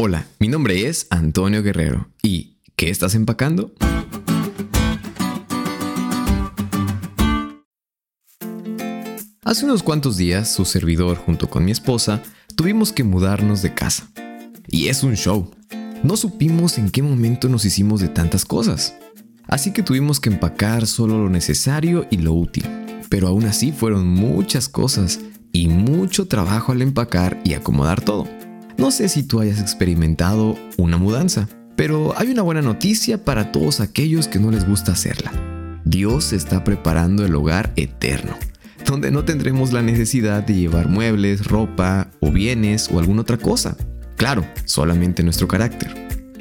Hola, mi nombre es Antonio Guerrero y ¿qué estás empacando? Hace unos cuantos días, su servidor junto con mi esposa tuvimos que mudarnos de casa. Y es un show. No supimos en qué momento nos hicimos de tantas cosas. Así que tuvimos que empacar solo lo necesario y lo útil. Pero aún así fueron muchas cosas y mucho trabajo al empacar y acomodar todo. No sé si tú hayas experimentado una mudanza, pero hay una buena noticia para todos aquellos que no les gusta hacerla. Dios está preparando el hogar eterno, donde no tendremos la necesidad de llevar muebles, ropa o bienes o alguna otra cosa. Claro, solamente nuestro carácter.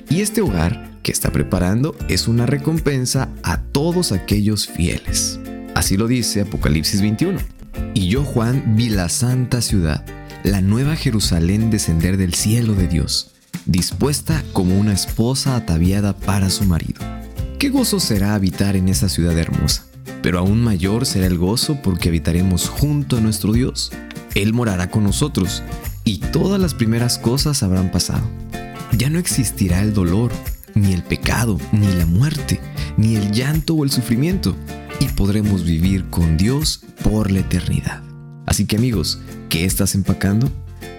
Y este hogar que está preparando es una recompensa a todos aquellos fieles. Así lo dice Apocalipsis 21. Y yo, Juan, vi la santa ciudad, la nueva Jerusalén descender del cielo de Dios, dispuesta como una esposa ataviada para su marido. Qué gozo será habitar en esa ciudad hermosa, pero aún mayor será el gozo porque habitaremos junto a nuestro Dios. Él morará con nosotros y todas las primeras cosas habrán pasado. Ya no existirá el dolor, ni el pecado, ni la muerte, ni el llanto o el sufrimiento y podremos vivir con Dios por la eternidad. Así que amigos, ¿qué estás empacando?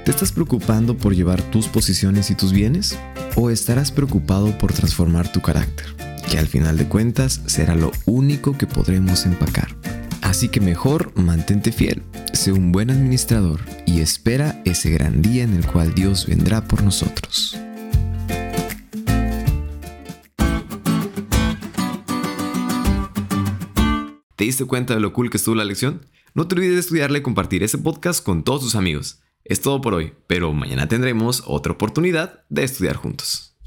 ¿Te estás preocupando por llevar tus posiciones y tus bienes? ¿O estarás preocupado por transformar tu carácter? Que al final de cuentas será lo único que podremos empacar. Así que mejor mantente fiel, sé un buen administrador y espera ese gran día en el cual Dios vendrá por nosotros. ¿Te diste cuenta de lo cool que estuvo la lección? No te olvides de estudiarle y compartir ese podcast con todos tus amigos. Es todo por hoy, pero mañana tendremos otra oportunidad de estudiar juntos.